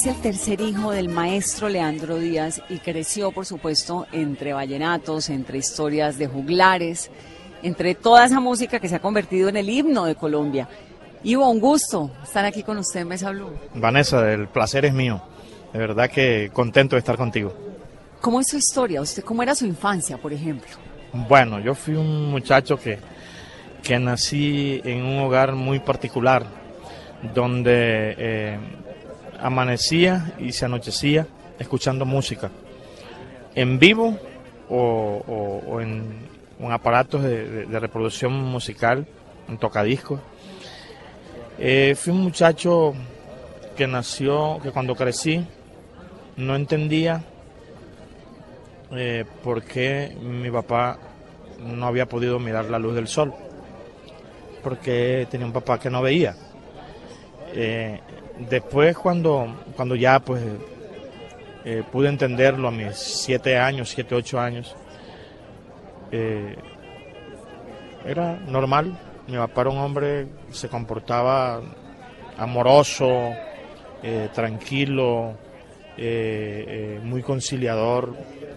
Es el tercer hijo del maestro Leandro Díaz y creció, por supuesto, entre vallenatos, entre historias de juglares, entre toda esa música que se ha convertido en el himno de Colombia. Ivo, un gusto estar aquí con usted en Mesa Blue. Vanessa, el placer es mío. De verdad que contento de estar contigo. ¿Cómo es su historia? ¿Usted cómo era su infancia, por ejemplo? Bueno, yo fui un muchacho que, que nací en un hogar muy particular, donde eh, amanecía y se anochecía escuchando música, en vivo o, en, en aparatos de reproducción musical, en tocadiscos. Eh, fui un muchacho que nació, que cuando crecí no entendía eh, por qué mi papá no había podido mirar la luz del sol, porque tenía un papá que no veía. Eh, después cuando, cuando ya pues eh, pude entenderlo a mis siete años, siete, ocho años, eh, era normal. Mi papá era un hombre se comportaba amoroso, eh, tranquilo, muy conciliador.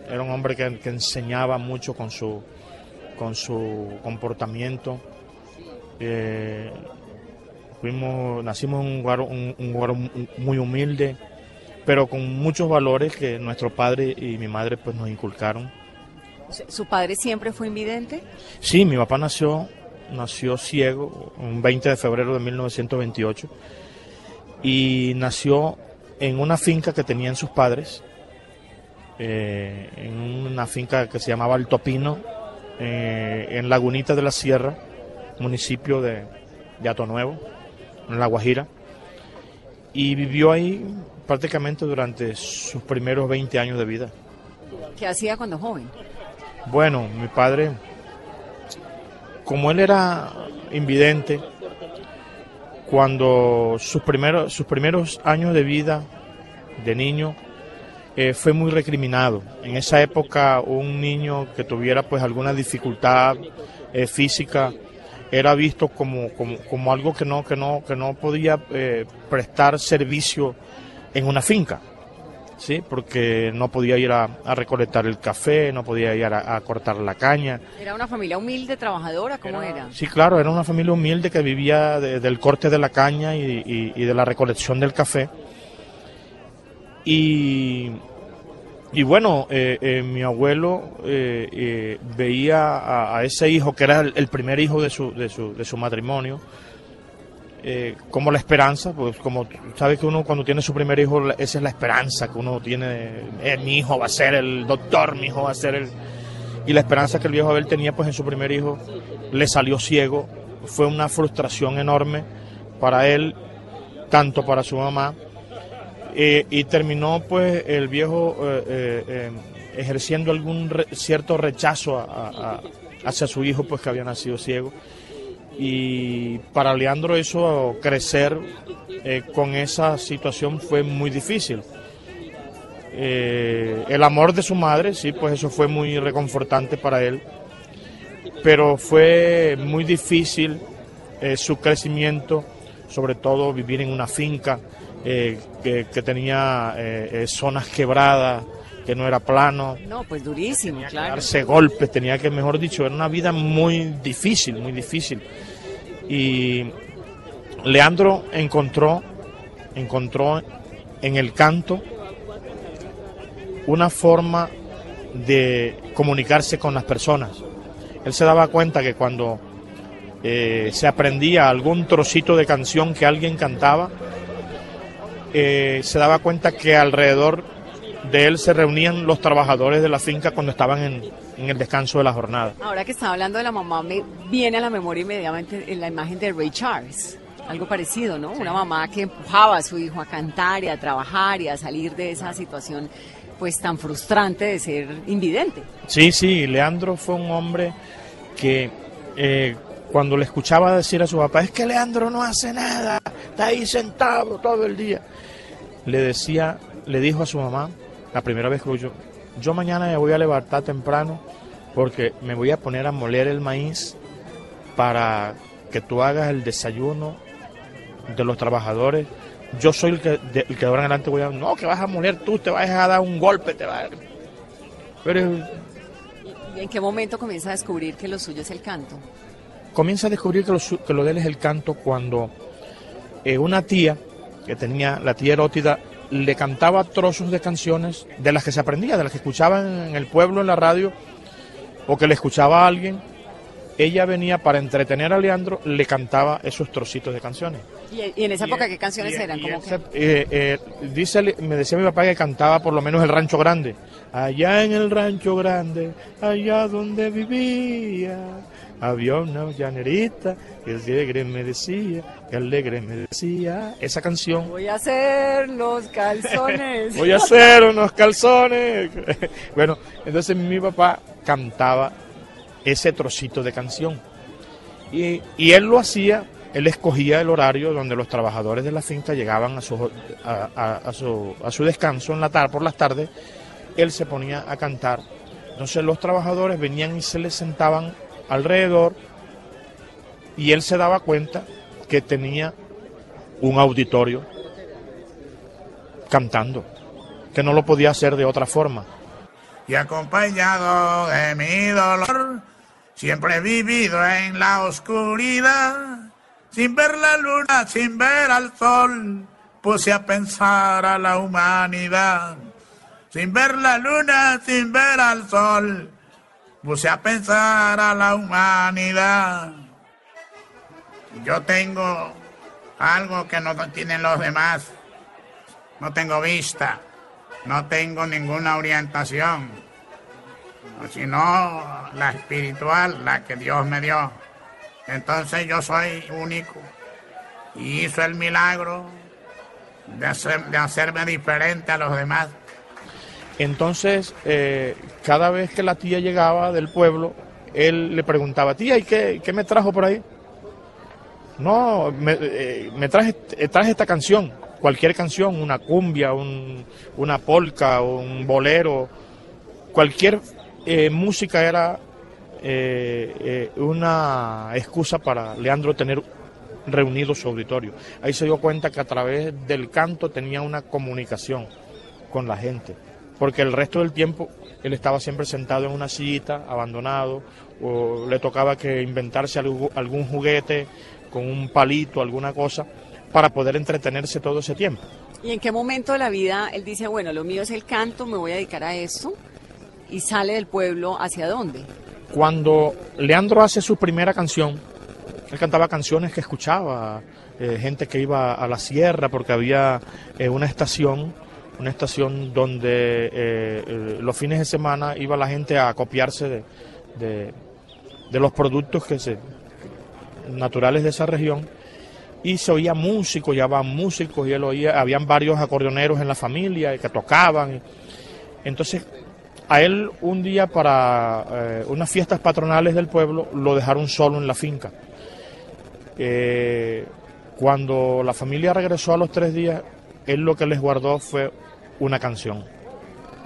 Era un hombre que, que enseñaba mucho con su, con su comportamiento. Fuimos, nacimos en un lugar, un- un lugar muy humilde, pero con muchos valores que nuestro padre y mi madre pues nos inculcaron. ¿Su padre siempre fue invidente? Sí, mi papá nació, nació ciego un 20 de febrero de 1928 y nació en una finca que tenían sus padres, eh, en una finca que se llamaba Alto Pino, eh, en Lagunita de la Sierra, municipio de, de Atonuevo, en La Guajira, y vivió ahí prácticamente durante sus primeros 20 años de vida. ¿Qué hacía cuando joven? Bueno, mi padre, como él era invidente, cuando sus primeros, sus primeros años de vida de niño eh, fue muy recriminado. En esa época un niño que tuviera pues alguna dificultad eh, física era visto como, como, como algo que no, que no, que no podía eh, prestar servicio en una finca. ¿sí? porque no podía ir a, a recolectar el café, no podía ir a, a cortar la caña. ¿Era una familia humilde, trabajadora? ¿Cómo era? Sí, claro, era una familia humilde que vivía de- del corte de la caña y, y- y de la recolección del café. Y, y bueno, eh, eh, mi abuelo eh, eh, veía a, ese hijo, que era el, el primer hijo de su, de su, de su matrimonio, como la esperanza, pues como sabes que uno cuando tiene su primer hijo, esa es la esperanza que uno tiene, mi hijo va a ser el doctor, mi hijo va a ser el... Y la esperanza que el viejo Abel tenía pues en su primer hijo le salió ciego, fue una frustración enorme para él, tanto para su mamá, eh, y terminó pues el viejo eh, eh, eh, ejerciendo algún cierto rechazo hacia su hijo pues que había nacido ciego. Y para Leandro eso crecer con esa situación fue muy difícil. El amor de su madre, sí, pues eso fue muy reconfortante para él, pero fue muy difícil su crecimiento, sobre todo vivir en una finca eh, que, que tenía eh, eh, zonas quebradas, que no era plano, No, pues durísimo, claro. darse golpes, tenía que, mejor dicho, era una vida muy difícil, muy difícil. Y Leandro encontró, encontró en el canto una forma de comunicarse con las personas. Él se daba cuenta que cuando eh, se aprendía algún trocito de canción que alguien cantaba, eh, se daba cuenta que alrededor de él se reunían los trabajadores de la finca cuando estaban en, en el descanso de la jornada. Ahora que estaba hablando de la mamá, me viene a la memoria inmediatamente en la imagen de Ray Charles. Algo parecido, ¿no? Una mamá que empujaba a su hijo a cantar y a trabajar y a salir de esa situación pues tan frustrante de ser invidente. Sí, sí, Leandro fue un hombre que eh, cuando le escuchaba decir a su papá, es que Leandro no hace nada, está ahí sentado todo el día, le decía, le dijo a su mamá, la primera vez que lo oyó, yo mañana me voy a levantar temprano porque me voy a poner a moler el maíz para que tú hagas el desayuno de los trabajadores. Yo soy el que de, el que de ahora en adelante voy a... No, que vas a moler tú, te vas a dar un golpe, te vas a... Pero ¿Y en qué momento comienza a descubrir que lo suyo es el canto? comienza a descubrir que lo, que lo de él es el canto cuando eh, una tía, que tenía, la tía erótida, le cantaba trozos de canciones de las que se aprendía, de las que escuchaban en el pueblo, en la radio, o que le escuchaba a alguien. Ella venía para entretener a Leandro, le cantaba esos trocitos de canciones. ¿Y, en esa época Y- qué canciones y- eran? Como que- eh, eh, dice, me decía mi papá que cantaba por lo menos el Rancho Grande. Allá en el Rancho Grande, allá donde vivía, había una llanerita que alegre me decía, que alegre me decía. Esa canción. Voy a hacer los calzones. Voy a hacer unos calzones. bueno, entonces mi papá cantaba ese trocito de canción. Y, y él lo hacía, él escogía el horario donde los trabajadores de la finca llegaban a su, a, a- a su, a su descanso en la tarde, por las tardes, él se ponía a cantar. Entonces los trabajadores venían y se les sentaban alrededor y él se daba cuenta que tenía un auditorio cantando, que no lo podía hacer de otra forma. y acompañado de mi dolor, siempre he vivido en la oscuridad, sin ver la luna, sin ver al sol, puse a pensar a la humanidad, sin ver la luna, sin ver al sol, puse a pensar a la humanidad. Yo tengo algo que no tienen los demás, no tengo vista no tengo ninguna orientación, sino la espiritual, la que Dios me dio. Entonces yo soy único y hizo el milagro de, de hacerme diferente a los demás. Entonces, eh, cada vez que la tía llegaba del pueblo, él le preguntaba, tía, ¿y qué, qué me trajo por ahí? No, me, eh, eh, traje esta canción, cualquier canción, una cumbia, un- una polca, un bolero, cualquier música era una excusa para Leandro tener reunido su auditorio. Ahí se dio cuenta que a través del canto tenía una comunicación con la gente, porque el resto del tiempo él estaba siempre sentado en una sillita, abandonado, o le tocaba que inventarse algún juguete con un palito, alguna cosa, para poder entretenerse todo ese tiempo. ¿Y en qué momento de la vida él dice, bueno, lo mío es el canto, me voy a dedicar a esto? Y sale del pueblo, ¿hacia dónde? Cuando Leandro hace su primera canción, él cantaba canciones que escuchaba, eh, gente que iba a la sierra porque había eh, una estación, una estación donde eh, los fines de semana iba la gente a copiarse de, de- los productos que se, naturales de esa región y se oía músicos, van músicos y él oía, habían varios acordeoneros en la familia que tocaban. Entonces, a él un día para eh, unas fiestas patronales del pueblo lo dejaron solo en la finca. Eh, cuando la familia regresó a los tres días, él lo que les guardó fue una canción.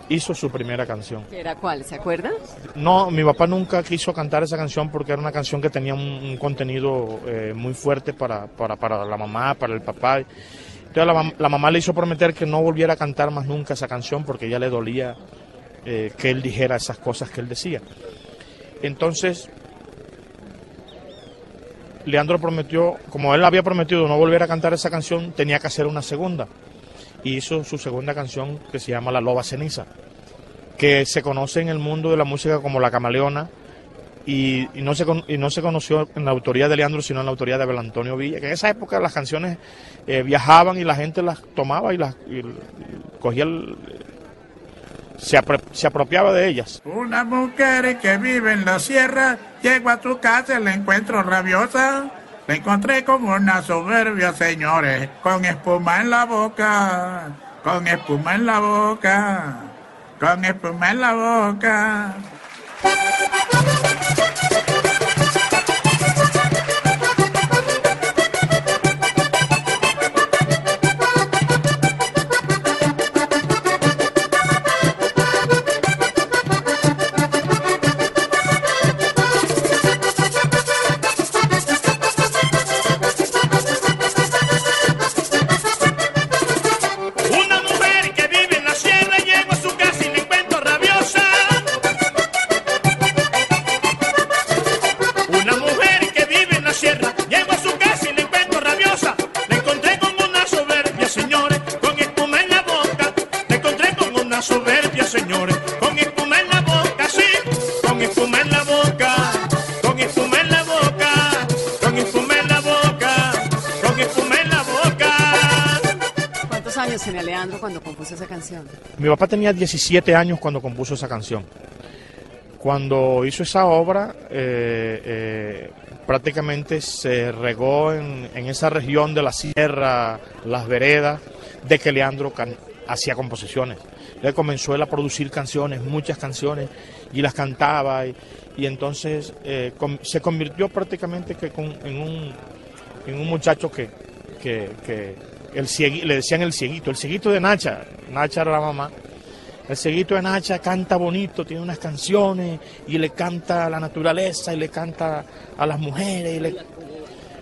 Hizo su primera canción. ¿Que ¿Era cuál? ¿Se acuerda? No, mi papá nunca quiso cantar esa canción porque era una canción que tenía un, un contenido eh, muy fuerte para, para, para la mamá, para el papá. Entonces la mamá le hizo prometer que no volviera a cantar más nunca esa canción porque ya le dolía eh, que él dijera esas cosas que él decía. Entonces, Leandro prometió, como él había prometido no volver a cantar esa canción, tenía que hacer una segunda. Y hizo su segunda canción que se llama La Loba Ceniza, que se conoce en el mundo de la música como La Camaleona, y, no se, y no se conoció en la autoría de Leandro, sino en la autoría de Abel Antonio Villa, que en esa época las canciones eh, viajaban y la gente las tomaba y las cogía, se, se, apropiaba de ellas. Una mujer que vive en la sierra, llego a tu casa y la encuentro rabiosa. La encontré como una soberbia, señores, con espuma en la boca, con espuma en la boca, con espuma en la boca. Mi papá tenía 17 años cuando compuso esa canción. Cuando hizo esa obra, eh, eh, prácticamente se regó en, esa región de la sierra, las veredas, de que Leandro hacía composiciones. Él comenzó él a producir canciones, muchas canciones, y las cantaba, y, entonces eh, se convirtió prácticamente que en, un, en un muchacho que, que el le decían el cieguito, el cieguito de Nacha, Nacha era la mamá. El cieguito de Nacha canta bonito, tiene unas canciones y le canta a la naturaleza y le canta a las mujeres. Y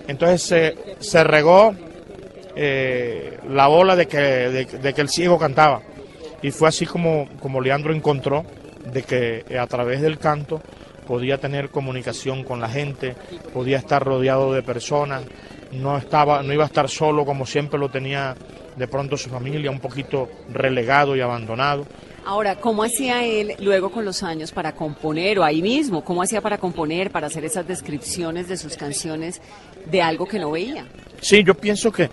Entonces se, regó eh, la bola de que, de, que el ciego cantaba. Y fue así como, como Leandro encontró de que eh, a través del canto podía tener comunicación con la gente, podía estar rodeado de personas, no estaba, no iba a estar solo como siempre lo tenía de pronto su familia, un poquito relegado y abandonado. Ahora, ¿cómo hacía él luego con los años para componer o ahí mismo? ¿Cómo hacía para componer, para hacer esas descripciones de sus canciones de algo que no veía? Sí, yo pienso que,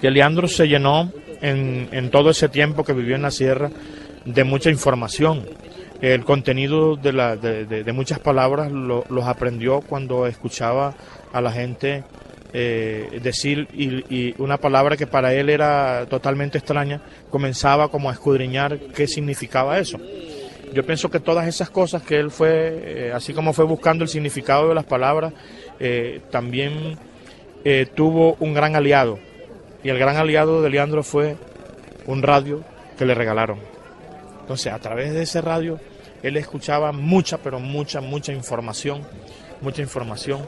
que Leandro se llenó en, en todo ese tiempo que vivió en la sierra de mucha información. El contenido de, la, de, de, muchas palabras los aprendió cuando escuchaba a la gente eh, decir y, una palabra que para él era totalmente extraña, comenzaba como a escudriñar qué significaba eso. Yo pienso que todas esas cosas que él fue, eh, así como fue buscando el significado de las palabras, eh, también tuvo un gran aliado. Y el gran aliado de Leandro fue un radio que le regalaron. Entonces, a través de ese radio, él escuchaba mucha, pero mucha, mucha información, mucha información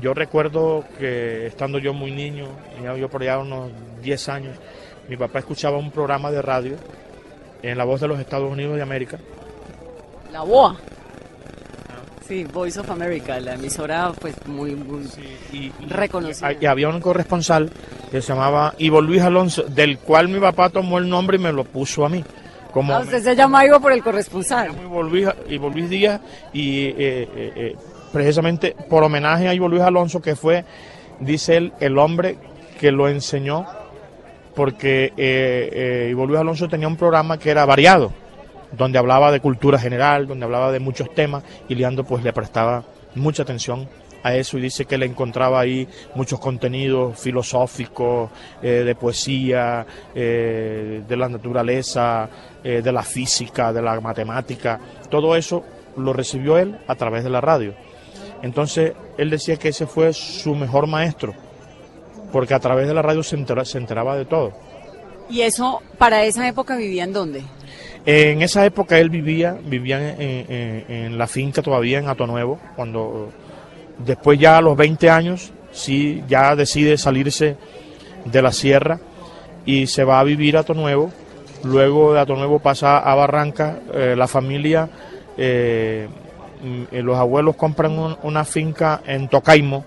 yo recuerdo que estando yo muy niño, yo por allá unos 10 años, mi papá escuchaba un programa de radio en la voz de los Estados Unidos de América. La BOA. Sí, Voice of America, la emisora pues muy, reconocida. Y, había un corresponsal que se llamaba Ivo Luis Alonso, del cual mi papá tomó el nombre y me lo puso a mí. Como ah, usted se llama Ivo por el corresponsal. Ivo Luis, Díaz y eh, eh, eh precisamente por homenaje a Ivo Luis Alonso, que fue, dice él, el hombre que lo enseñó, porque eh, eh, Ivo Luis Alonso tenía un programa que era variado, donde hablaba de cultura general, donde hablaba de muchos temas, y Leandro pues le prestaba mucha atención a eso y dice que le encontraba ahí muchos contenidos filosóficos, eh, de poesía, de la naturaleza, de la física, de la matemática, todo eso lo recibió él a través de la radio. Entonces él decía que ese fue su mejor maestro, porque a través de la radio se, enteraba de todo. ¿Y eso para esa época vivía en dónde? En esa época él vivía, vivía en, la finca todavía en Ato Nuevo, cuando después ya a los 20 años, sí, ya decide salirse de la sierra y se va a vivir a Ato Nuevo Luego de Ato Nuevo pasa a Barranca, eh, la familia, eh, los abuelos compran un- una finca en Tocaimo,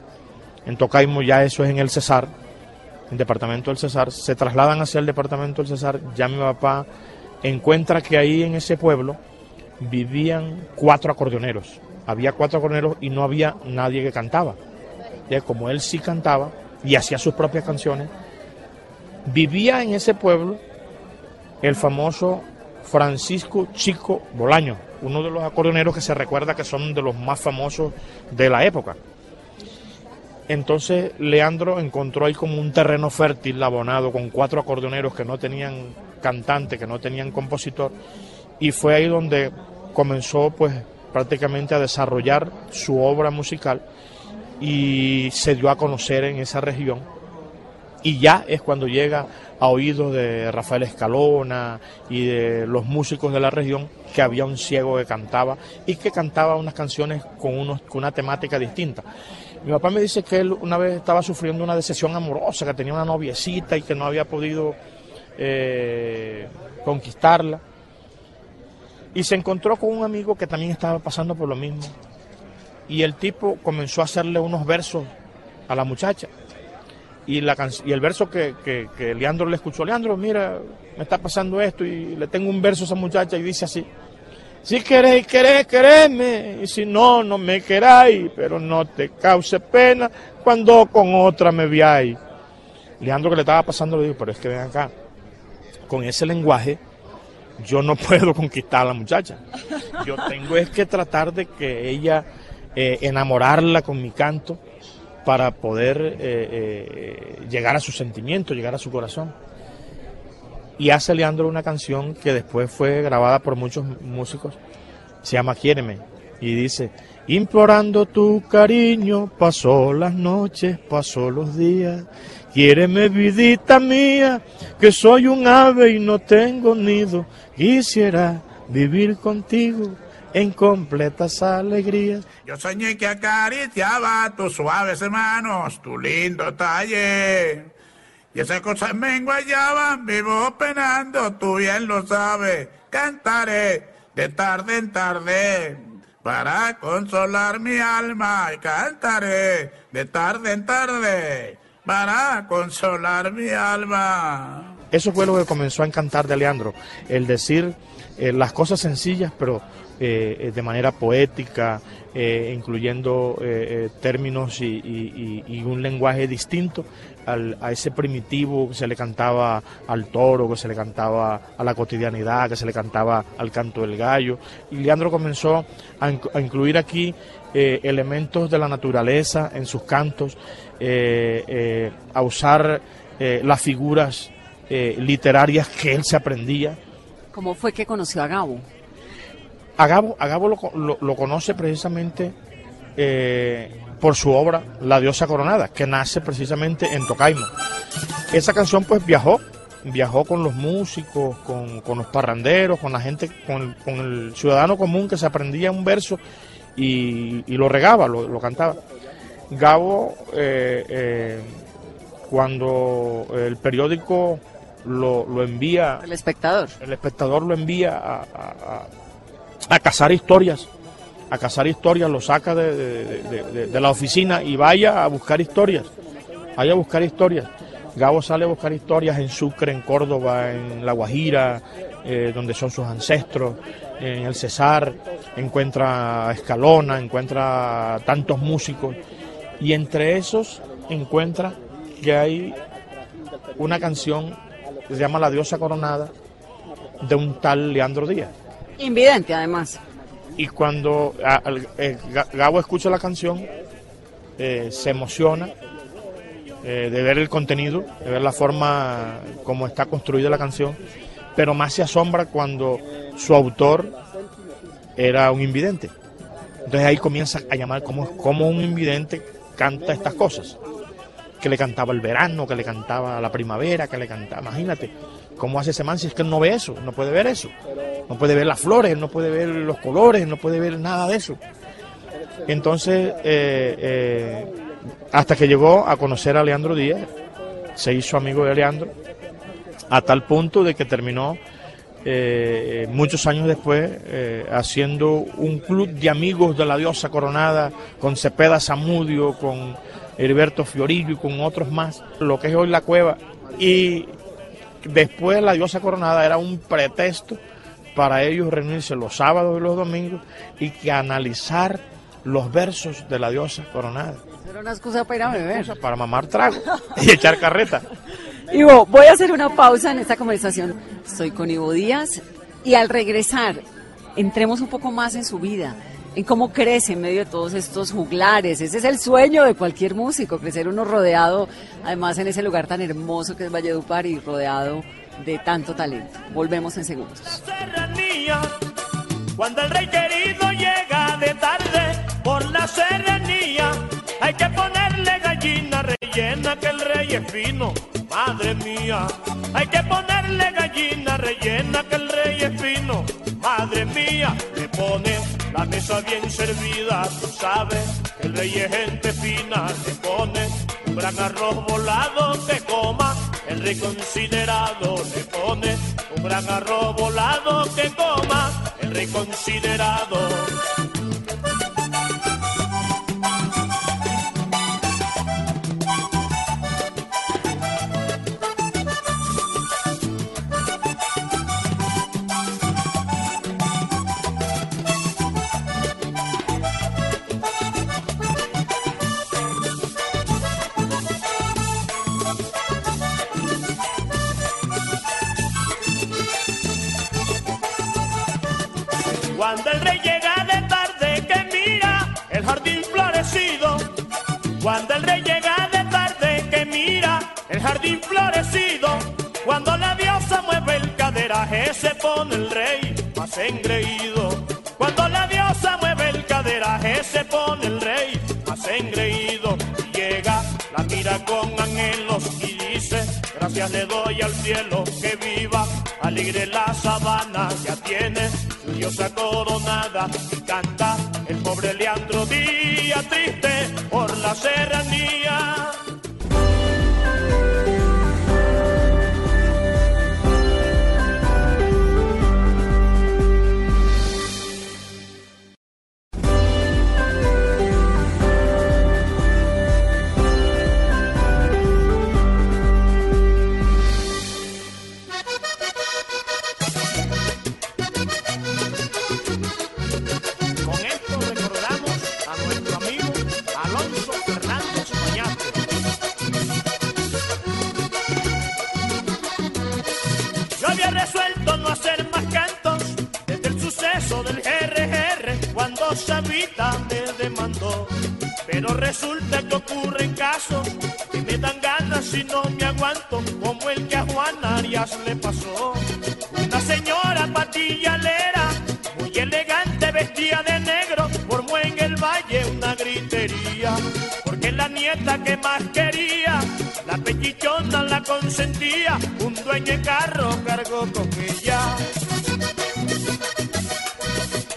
en Tocaimo ya eso es en el Cesar, en el departamento del Cesar, se trasladan hacia el departamento del Cesar, ya mi papá encuentra que ahí en ese pueblo vivían cuatro acordeoneros, había cuatro acordeoneros y no había nadie que cantaba. Como él sí cantaba y hacía sus propias canciones, vivía en ese pueblo el famoso Francisco Chico Bolaño, uno de los acordeoneros que se recuerda que son de los más famosos de la época. Entonces Leandro encontró ahí como un terreno fértil, abonado, con cuatro acordeoneros que no tenían cantante, que no tenían compositor, y fue ahí donde comenzó pues prácticamente a desarrollar su obra musical y se dio a conocer en esa región y ya es cuando llega a oídos de Rafael Escalona y de los músicos de la región que había un ciego que cantaba y que cantaba unas canciones con, unos, con una temática distinta. Mi papá me dice que él una vez estaba sufriendo una decepción amorosa, que tenía una noviecita y que no había podido eh, conquistarla. Y se encontró con un amigo que también estaba pasando por lo mismo. Y el tipo comenzó a hacerle unos versos a la muchacha y, el verso que, Leandro le escuchó, Leandro, mira, me está pasando esto y le tengo un verso a esa muchacha y dice así, si queréis, queréis, queréisme, y si no, no me queráis, pero no te cause pena cuando con otra me veáis. Leandro que le estaba pasando le dijo, pero es que ven acá, con ese lenguaje yo no puedo conquistar a la muchacha. Yo tengo que tratar de que ella, eh, enamorarla con mi canto para poder eh, eh, llegar a su sentimiento, llegar a su corazón. Y hace Leandro una canción que después fue grabada por muchos músicos, se llama Quiéreme, y dice, implorando tu cariño, pasó las noches, pasó los días, quiéreme vidita mía, que soy un ave y no tengo nido, quisiera vivir contigo en completas alegrías. Yo soñé que acariciaba tus suaves manos, tu lindo talle. Y esas cosas me enguayaban, vivo penando, tú bien lo sabes. Cantaré de tarde en tarde para consolar mi alma. Y cantaré de tarde en tarde para consolar mi alma. Eso fue lo que comenzó a encantar de Leandro, el decir eh, las cosas sencillas, pero eh, eh, de manera poética, eh, incluyendo términos y, un lenguaje distinto al- a ese primitivo que se le cantaba al toro, que se le cantaba a la cotidianidad, que se le cantaba al canto del gallo. Y Leandro comenzó a, a incluir aquí elementos de la naturaleza en sus cantos, a usar las figuras literarias que él se aprendía. ¿Cómo fue que conoció a Gabo? A Gabo, a Gabo lo, lo- lo conoce precisamente eh, por su obra La diosa coronada, que nace precisamente en Tocaima. Esa canción pues viajó, viajó con los músicos, con, con los parranderos, con la gente, con, con el ciudadano común que se aprendía un verso y, y lo regaba, lo, lo cantaba. Gabo, eh, eh, cuando el periódico lo, lo envía El espectador. el espectador lo envía a, a- a- a cazar historias, a cazar historias, lo saca de, de- de- la oficina y vaya a buscar historias, vaya a buscar historias. Gabo sale a buscar historias en Sucre, en Córdoba, en La Guajira, eh, donde son sus ancestros, en el Cesar, encuentra a Escalona, encuentra a tantos músicos, y entre esos encuentra que hay una canción que se llama La diosa coronada de un tal Leandro Díaz. Invidente, además. Y cuando a- Gabo escucha la canción, eh, se emociona eh, de ver el contenido, de ver la forma como está construida la canción, pero más se asombra cuando su autor era un invidente. Entonces ahí comienza a llamar como, como un invidente canta estas cosas. Que le cantaba el verano, que le cantaba la primavera, que le cantaba, imagínate, ¿cómo hace ese man si es que él no ve eso? No puede ver eso. No puede ver las flores, no puede ver los colores, no puede ver nada de eso. Entonces, eh, eh, hasta que llegó a conocer a Leandro Díaz, se hizo amigo de Leandro, a tal punto de que terminó eh, muchos años después, haciendo un club de amigos de la diosa coronada, con Cepeda Zamudio, con Heriberto Fiorillo y con otros más, lo que es hoy la cueva. Y después la diosa coronada era un pretexto para ellos reunirse los sábados y los domingos y que analizar los versos de la diosa coronada. Era una excusa para ir a beber. Para mamar trago y echar carreta. Ivo, voy a hacer una pausa en esta conversación. Estoy con Ivo Díaz y al regresar, entremos un poco más en su vida, en cómo crece en medio de todos estos juglares. Ese es el sueño de cualquier músico, crecer uno rodeado, además en ese lugar tan hermoso que es Valledupar y rodeado de tanto talento. Volvemos en segundos. serranía, cuando el rey querido llega de tarde por la serranía, hay que ponerle gallina rellena que el rey es fino, madre mía. Hay que ponerle gallina rellena que el rey es fino, madre mía. Le pone la mesa bien servida, tú sabes que el rey es gente fina. Le pone un gran arroz volado que coma el rey considerado. Le pone un gran arroz volado que coma el rey el jardín florecido. Cuando la diosa mueve el caderaje se pone el rey más engreído. Cuando la diosa mueve el caderaje se pone el rey más engreído. Y llega, la mira con anhelos y dice, gracias le doy al cielo que viva. Alegre la sabana ya tiene su diosa coronada y canta el pobre Leandro Díaz triste por la serranía. Le pasó. Una señora patillalera, muy elegante, vestida de negro, formó en el valle una gritería. Porque la nieta que más quería, la pechichona la consentía, un dueño de carro cargó con ella.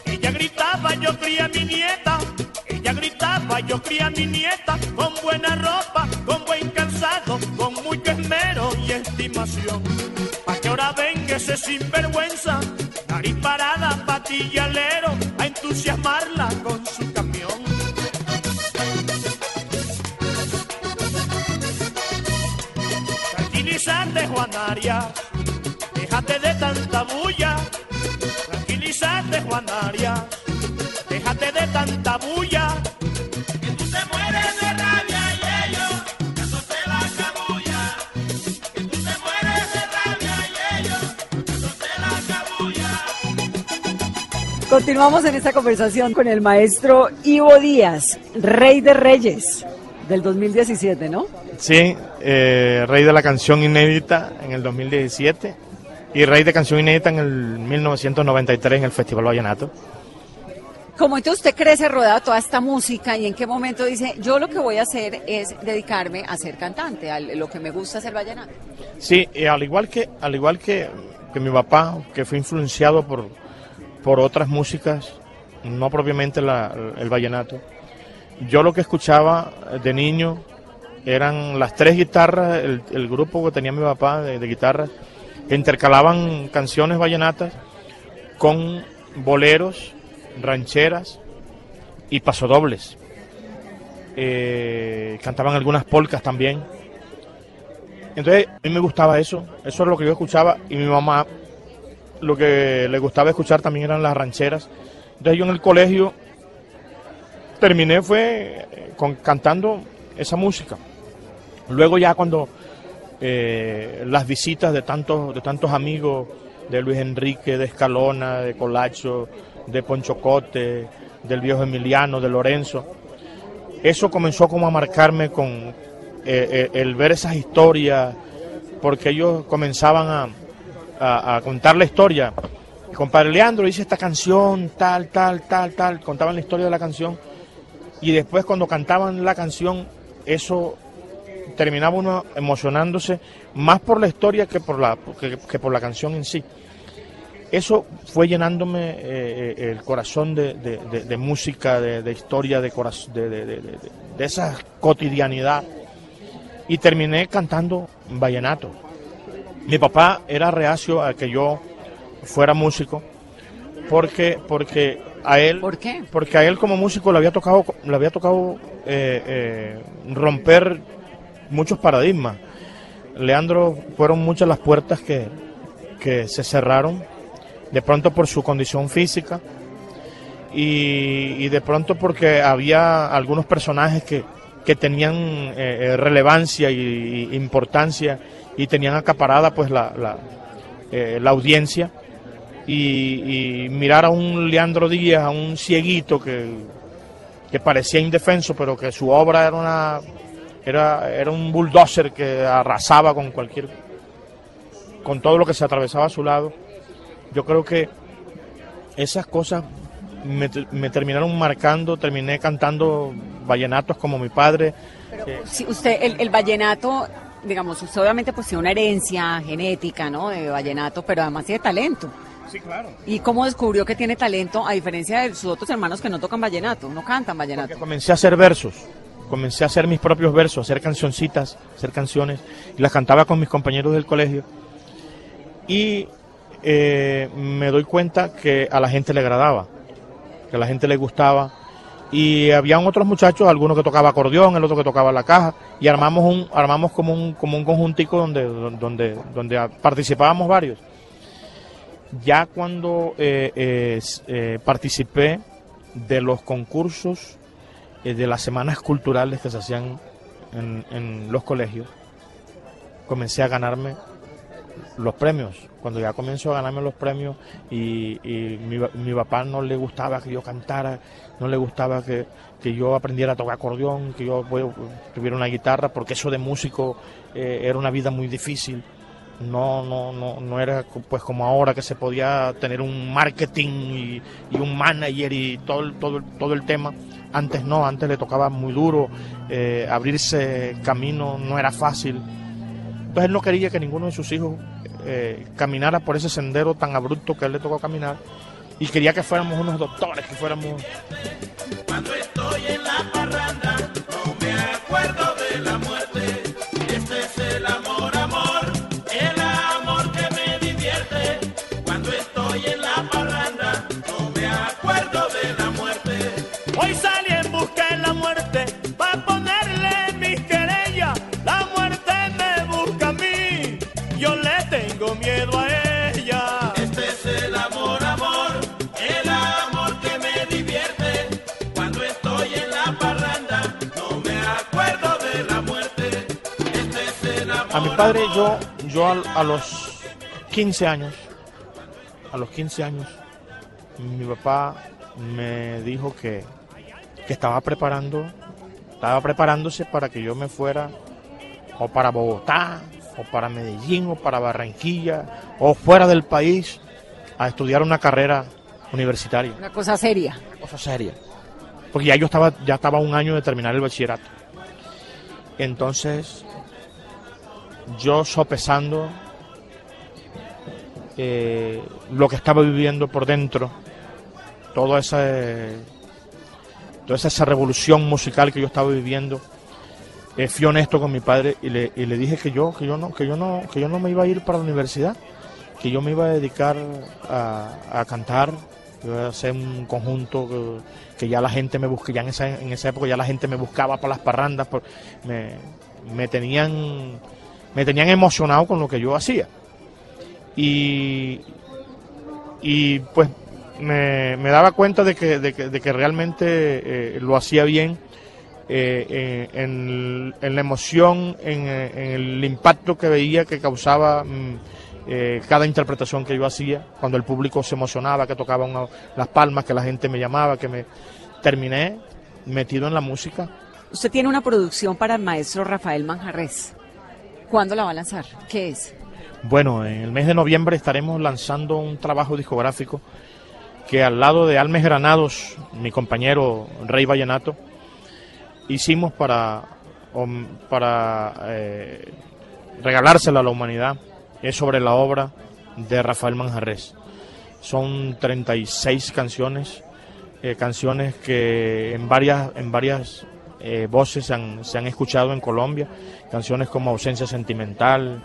Ella gritaba, yo cría mi nieta. Ella gritaba, yo cría mi nieta. Con buena ropa, con buen calzado, con mucho esmero y estimación. Ese sinvergüenza, nariz parada, patillalero, a entusiasmarla con su camión. Tranquilízate, Juanaria, déjate de tanta bulla. Tranquilízate, Juanaria, Continuamos en esta conversación con el maestro Ivo Díaz, Rey de Reyes del 2017, ¿no? Sí, eh, rey de la canción inédita en el 2017 y rey de canción inédita en el 1993 en el Festival Vallenato. Como entonces usted crece rodeado de toda esta música y en qué momento dice, yo lo que voy a hacer es dedicarme a ser cantante, a lo que me gusta el vallenato. Sí, y al igual que al igual que, que mi papá, que fue influenciado por, por otras músicas, no propiamente la- el vallenato. Yo lo que escuchaba de niño eran las tres guitarras, el, grupo que tenía mi papá de, guitarras, intercalaban canciones vallenatas con boleros, rancheras y pasodobles. Eh, cantaban algunas polcas también. Entonces, a mí me gustaba eso, eso es lo que yo escuchaba y mi mamá lo que le gustaba escuchar también eran las rancheras. Entonces yo en el colegio terminé fue eh, cantando esa música. Luego ya cuando eh, las visitas de tantos, de tantos amigos, de Luis Enrique, de Escalona, de Colacho, de Ponchocote, del viejo Emiliano, de Lorenzo, eso comenzó como a marcarme con eh, el ver esas historias, porque ellos comenzaban a, a contar la historia. Compadre Leandro dice esta canción, tal, tal, tal, tal, contaban la historia de la canción y después cuando cantaban la canción, eso terminaba uno emocionándose más por la historia que por la, que, por la canción en sí. Eso fue llenándome eh, eh, el corazón de, música, de, historia, de, de, esa cotidianidad. Y terminé cantando vallenato. Mi papá era reacio a que yo fuera músico porque, porque a él, ¿Por qué? Porque a él como músico le había tocado, le había tocado eh, eh, romper muchos paradigmas. Leandro fueron muchas las puertas que, que se cerraron, de pronto por su condición física y, de pronto porque había algunos personajes que, que tenían eh, relevancia y, importancia y tenían acaparada pues la, la, la audiencia y, mirar a un Leandro Díaz, a un cieguito que, que parecía indefenso, pero que su obra era una era, era un bulldozer que arrasaba con cualquier con todo lo que se atravesaba a su lado. Yo creo que esas cosas me, me terminaron marcando, terminé cantando vallenatos como mi padre. si usted, el, el vallenato digamos, usted obviamente pues tiene una herencia genética, ¿no? De vallenato, pero además tiene talento. Sí, claro. ¿Y cómo descubrió que tiene talento a diferencia de sus otros hermanos que no tocan vallenato, no cantan vallenato? comencé a hacer versos, comencé a hacer mis propios versos, a hacer cancioncitas, hacer canciones, y las cantaba con mis compañeros del colegio. Y eh, me doy cuenta que a la gente le agradaba, que a la gente le gustaba. Y habían otros muchachos, algunos que tocaba acordeón, el otro que tocaba la caja, y armamos un, armamos como un, como un conjuntico donde, donde, donde participábamos varios. Ya cuando eh, eh, participé de los concursos eh, de las semanas culturales que se hacían en, los colegios, comencé a ganarme los premios. Cuando ya comenzó a ganarme los premios y, mi, mi, papá no le gustaba que yo cantara, no le gustaba que, que yo aprendiera a tocar acordeón, que yo tuviera una guitarra, porque eso de músico era una vida muy difícil no, no, no, no era pues como ahora que se podía tener un marketing y, un manager y todo, todo, todo el tema. Antes no, antes le tocaba muy duro, eh, abrirse camino no era fácil. Entonces él no quería que ninguno de sus hijos eh, caminara por ese sendero tan abrupto que él le tocó caminar. Y quería que fuéramos unos doctores, que fuéramos... Cuando estoy en la padre yo, yo a, los 15 años, a los 15 años, mi papá me dijo que, que estaba preparando, estaba preparándose para que yo me fuera o para Bogotá, o para Medellín, o para Barranquilla, o fuera del país a estudiar una carrera universitaria. Una cosa seria. Una cosa seria. Porque ya yo estaba, ya estaba un año de terminar el bachillerato. Entonces, yo sopesando eh, lo que estaba viviendo por dentro, toda esa, toda esa, revolución musical que yo estaba viviendo, eh, fui honesto con mi padre y le, dije que yo, que yo no, que yo no, que yo no me iba a ir para la universidad, que yo me iba a dedicar a, cantar, iba a hacer un conjunto que, ya la gente me buscaba, ya en esa, en esa época ya la gente me buscaba por las parrandas, me, me tenían me tenían emocionado con lo que yo hacía. Y, y pues me, daba cuenta de que, de que, realmente eh, lo hacía bien eh, en, la emoción, en, el impacto que veía que causaba mm, eh, cada interpretación que yo hacía, cuando el público se emocionaba, que tocaba las palmas, que la gente me llamaba, que me terminé metido en la música. Usted tiene una producción para el maestro Rafael Manjarres. ¿Cuándo la va a lanzar? ¿Qué es? Bueno, en el mes de noviembre estaremos lanzando un trabajo discográfico que al lado de Almes Granados, mi compañero Rey Vallenato, hicimos para, para eh, regalársela a la humanidad. Es sobre la obra de Rafael Manjarres. Son 36 canciones, eh, canciones que en varias, en varias eh, voces han, se han, escuchado en Colombia, canciones como Ausencia Sentimental,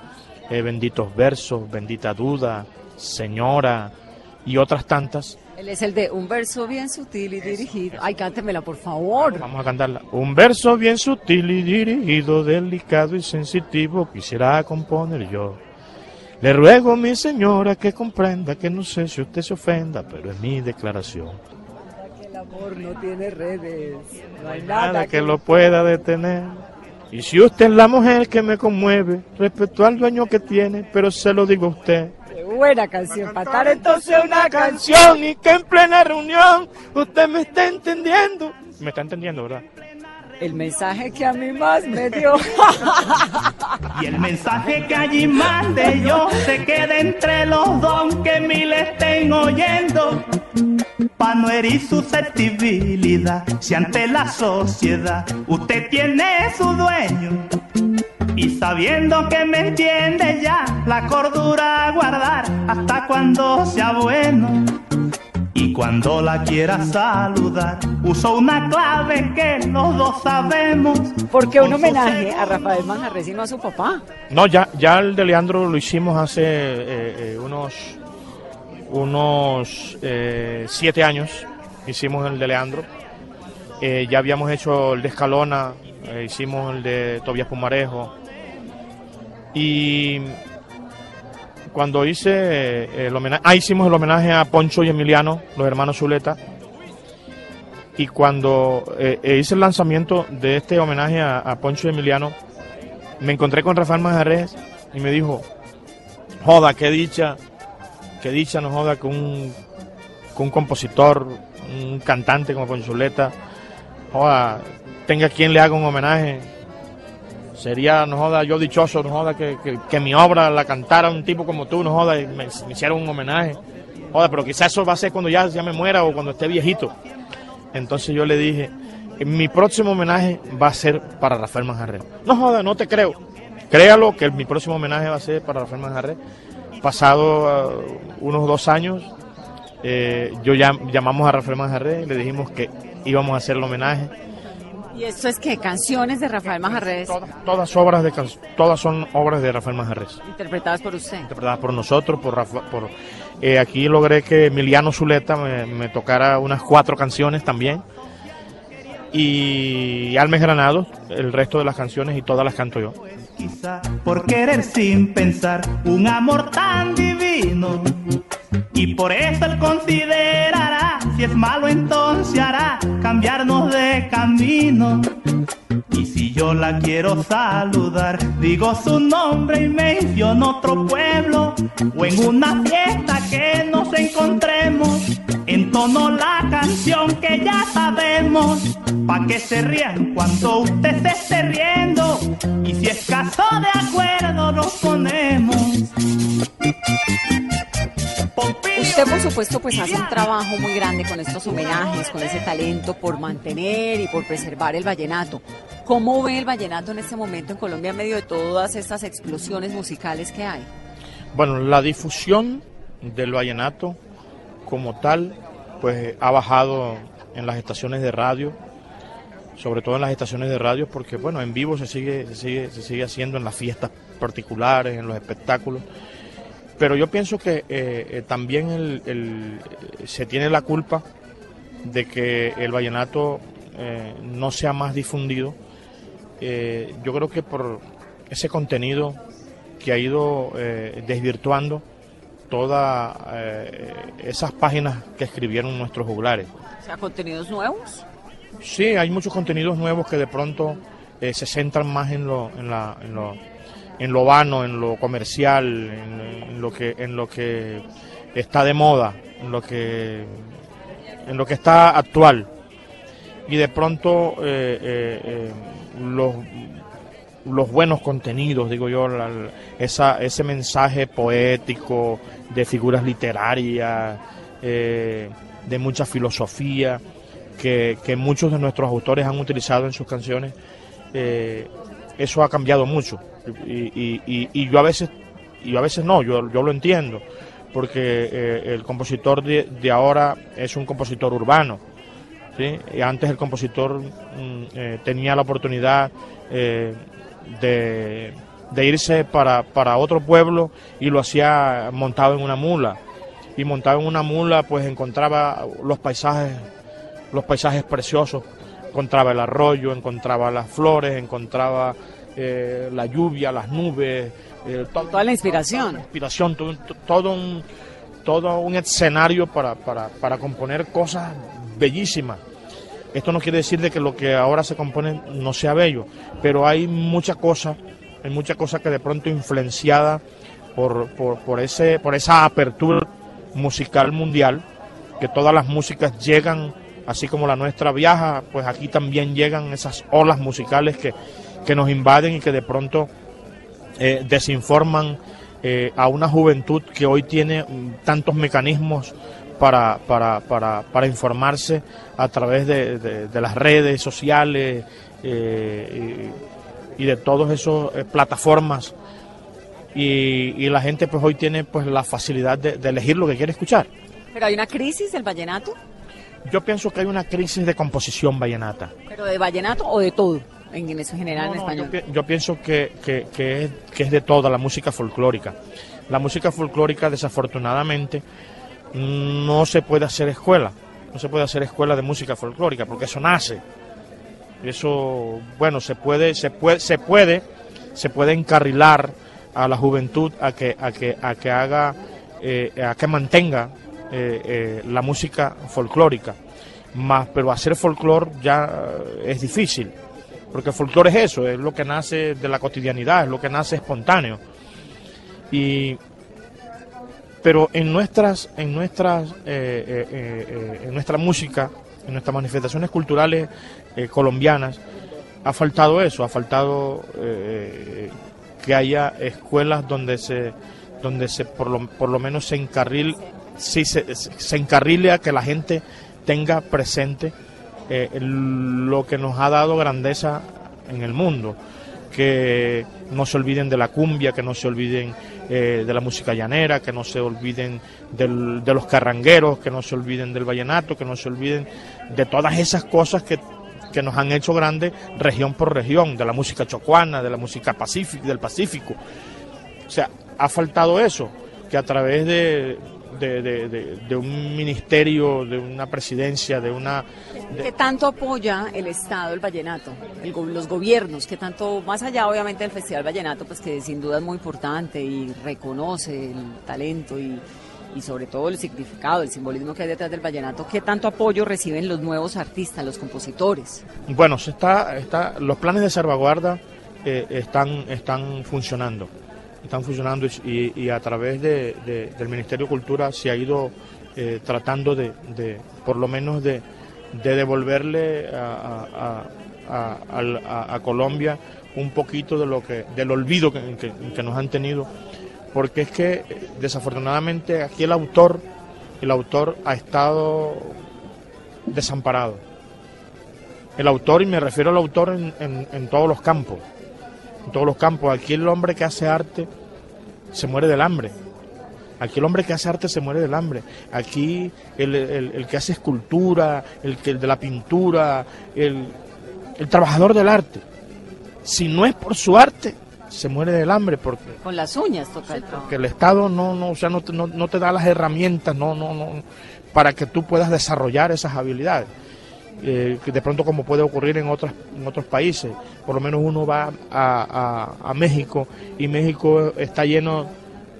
Benditos Versos, Bendita Duda, Señora y otras tantas él es el de un verso bien sutil y dirigido. Ay, cántemela, por favor. Vamos a cantarla. Un verso bien sutil y dirigido, delicado y sensitivo, quisiera componer yo. Le ruego, mi señora, que comprenda que no sé si usted se ofenda, pero es mi declaración. Que el amor no tiene redes, no hay nada que lo pueda detener. Y si usted es la mujer que me conmueve, respecto al dueño que tiene, pero se lo digo a usted, buena canción. Para estar entonces una canción y que en plena reunión usted me está entendiendo. Me está entendiendo, ¿verdad? El mensaje que a mí más me dio. y el mensaje que allí mande yo se quede entre los dos que mil estén oyendo. Pa' no herir susceptibilidad, si ante la sociedad usted tiene su dueño y sabiendo que me entiende ya, la cordura a guardar hasta cuando sea bueno. Cuando la quiera saludar, uso una clave que los dos sabemos. Porque un homenaje a Rafael Manjarres y no a su papá. No, ya, ya el de Leandro lo hicimos hace eh, eh, unos, unos eh, siete años. Hicimos el de Leandro. ya habíamos hecho el de Escalona, hicimos el de Tobias Pumarejo, y cuando hice eh, el homenaje, ah, hicimos el homenaje a Poncho y Emiliano, los hermanos Zuleta. Y cuando eh, hice el lanzamiento de este homenaje a, Poncho y Emiliano, me encontré con Rafael Majarres y me dijo, joda, qué dicha, qué dicha no joda que un, un compositor, un cantante como Poncho Zuleta, joda, tenga quien le haga un homenaje Sería, no joda, yo dichoso, no joda, que, mi obra la cantara un tipo como tú, no joda, y me, hiciera un homenaje. Joda, pero quizás eso va a ser cuando ya, ya me muera o cuando esté viejito. Entonces yo le dije, mi próximo homenaje va a ser para Rafael Manjarre. No joda, no te creo. Créalo que mi próximo homenaje va a ser para Rafael Manjarre. Pasado uh, unos dos años, eh, yo ya, llamamos a Rafael Manjarre y le dijimos que íbamos a hacer el homenaje ¿Y esto es que canciones de Rafael Majarres? Todas, obras de todas son obras de Rafael Majarres. Interpretadas por usted. Interpretadas por nosotros, por por eh, aquí logré que Emiliano Zuleta me, tocara unas cuatro canciones también. Y Almes Granados, el resto de las canciones y todas las canto yo. Quizá por querer sin pensar un amor tan divino. Y por eso él considerará, si es malo entonces hará cambiarnos de camino. Y si yo la quiero saludar, digo su nombre y menciono otro pueblo. O en una fiesta que nos encontremos, entono la canción que ya sabemos. Pa' que se rían cuando usted se esté riendo. Y si es caso de acuerdo, nos ponemos. Usted, por supuesto, pues hace un trabajo muy grande con estos homenajes, con ese talento por mantener y por preservar el vallenato. ¿Cómo ve el vallenato en este momento en Colombia en medio de todas estas explosiones musicales que hay? Bueno, la difusión del vallenato como tal, pues ha bajado en las estaciones de radio, sobre todo en las estaciones de radio, porque bueno, en vivo se sigue, se sigue, se sigue haciendo en las fiestas particulares, en los espectáculos pero yo pienso que eh, también el, se tiene la culpa de que el vallenato no sea más difundido. Yo creo que por ese contenido que ha ido desvirtuando todas esas páginas que escribieron nuestros juglares. O sea, contenidos nuevos. Sí, hay muchos contenidos nuevos que de pronto eh, se centran más en lo, en, la, en, lo, en lo vano, en lo comercial, en, lo que, en lo que está de moda, en lo que, en lo que está actual. Y de pronto eh, eh, los, los buenos contenidos, digo yo, esa, ese mensaje poético de figuras literarias, de mucha filosofía, que, muchos de nuestros autores han utilizado en sus canciones, eh, eso ha cambiado mucho. Y, yo a veces, y a veces no, yo, yo lo entiendo, porque eh, el compositor de, ahora es un compositor urbano. ¿Sí? Y antes el compositor mm, eh, tenía la oportunidad de, de, irse para, para otro pueblo y lo hacía montado en una mula. Y montado en una mula pues encontraba los paisajes los paisajes preciosos, encontraba el arroyo, encontraba las flores, encontraba eh, la lluvia, las nubes, eh, toda la inspiración. inspiración, todo, un, todo un escenario para, para, para componer cosas bellísimas. Esto no quiere decir de que lo que ahora se compone no sea bello, pero hay muchas cosas, hay muchas cosas que de pronto influenciada por, por, por, ese, por esa apertura musical mundial, que todas las músicas llegan así como la nuestra viaja, pues aquí también llegan esas olas musicales que, nos invaden y que de pronto eh, desinforman eh, a una juventud que hoy tiene mm, tantos mecanismos para, para, para, para informarse a través de, las redes sociales eh, y, de todas esas plataformas. Y, la gente pues hoy tiene pues la facilidad de, de elegir lo que quiere escuchar. Pero hay una crisis del vallenato. Yo pienso que hay una crisis de composición vallenata. ¿Pero de vallenato o de todo? En eso general en español. Yo, pienso que, es, que es de toda la música folclórica. La música folclórica, desafortunadamente, no se puede hacer escuela. No se puede hacer escuela de música folclórica porque eso nace. Eso, bueno, se puede, se puede, se puede, se puede encarrilar a la juventud a que, a que, a que haga, eh, a que mantenga eh, eh, la música folclórica. Más, pero hacer folclore ya es difícil, porque el folclore es eso, es lo que nace de la cotidianidad, es lo que nace espontáneo. Y, pero en nuestras, en nuestras, eh, en nuestra música, en nuestras manifestaciones culturales colombianas, ha faltado eso, ha faltado que haya escuelas donde se, donde se por lo, por lo menos se encarril si se, se encarrile a que la gente tenga presente eh, lo que nos ha dado grandeza en el mundo, que no se olviden de la cumbia, que no se olviden eh, de la música llanera, que no se olviden del, de los carrangueros, que no se olviden del vallenato, que no se olviden de todas esas cosas que, que nos han hecho grandes región por región, de la música chocuana, de la música pacífica, del Pacífico. O sea, ha faltado eso, que a través de, de, un ministerio, de una presidencia, de una... ¿Qué tanto apoya el Estado el vallenato? los gobiernos, que tanto, más allá obviamente del Festival Vallenato, pues que sin duda es muy importante y reconoce el talento y, y sobre todo el significado, el simbolismo que hay detrás del vallenato, ¿qué tanto apoyo reciben los nuevos artistas, los compositores? Bueno, se está, está, los planes de salvaguarda eh, están, están funcionando están funcionando y, a través de, del Ministerio de Cultura se ha ido eh, tratando de, por lo menos de, devolverle a, Colombia un poquito de lo que del olvido que, nos han tenido. Porque es que desafortunadamente aquí el autor el autor ha estado desamparado. El autor y me refiero al autor en, en todos los campos en todos los campos. Aquí el hombre que hace arte se muere del hambre. Aquí el hombre que hace arte se muere del hambre. Aquí el, que hace escultura, el, que, de la pintura, el, trabajador del arte. Si no es por su arte, se muere del hambre porque Con las uñas toca el trabajo. que el Estado no, no, o sea, no, te- no, no te da las herramientas no, no, no, para que tú puedas desarrollar esas habilidades. Eh, de pronto como puede ocurrir en, otras, en otros países. Por lo menos uno va a, a- a México y México está lleno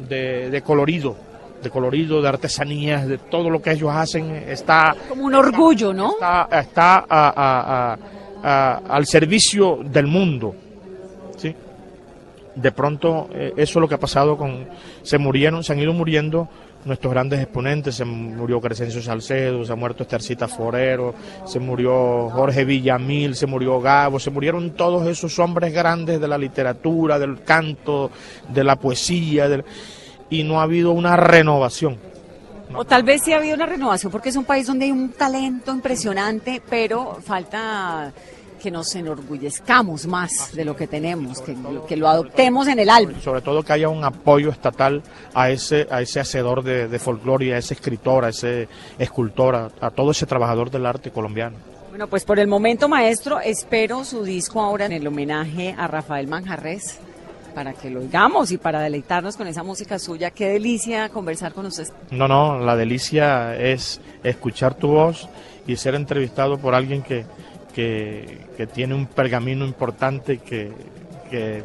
de, de colorido, de colorido, de artesanías, de todo lo que ellos hacen está Como un orgullo, ¿no? está, está a- a- a- a- al servicio del mundo. ¿sí? De pronto, eh, eso es lo que ha pasado con. Se murieron, se han ido muriendo nuestros grandes exponentes. Se murió Crescencio Salcedo, se ha muerto Estercita Forero, se murió Jorge Villamil, se murió Gabo, se murieron todos esos hombres grandes de la literatura, del canto, de la poesía, y no ha habido una renovación. O tal vez sí ha habido una renovación porque es un país donde hay un talento impresionante, pero falta que nos enorgullezcamos más de lo que tenemos, que, lo- que lo adoptemos en el alma. sobre todo que haya un apoyo estatal a ese a ese hacedor de, de folclore, a ese escritor, a ese escultor, a, a todo ese trabajador del arte colombiano. Bueno, pues por el momento, maestro, espero su disco ahora en el homenaje a Rafael Manjarres para que lo oigamos y para deleitarnos con esa música suya. Qué delicia conversar con usted. No, no, la delicia es escuchar tu voz y ser entrevistado por alguien que, que, que tiene un pergamino importante, que, que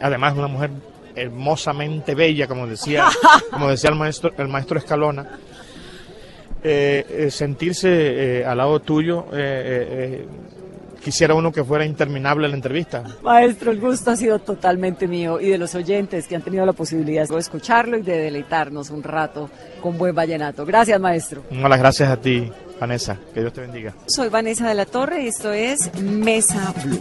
además es una mujer hermosamente bella, como decía, como decía el maestro, el maestro Escalona. Eh, eh, sentirse eh, al lado tuyo, eh, eh, eh, quisiera uno que fuera interminable la entrevista. Maestro, el gusto ha sido totalmente mío y de los oyentes que han tenido la posibilidad de escucharlo y de deleitarnos un rato con buen vallenato. Gracias, maestro. No, las gracias a ti, Vanessa. Que Dios te bendiga. Soy Vanessa de la Torre y esto es Mesa Blue.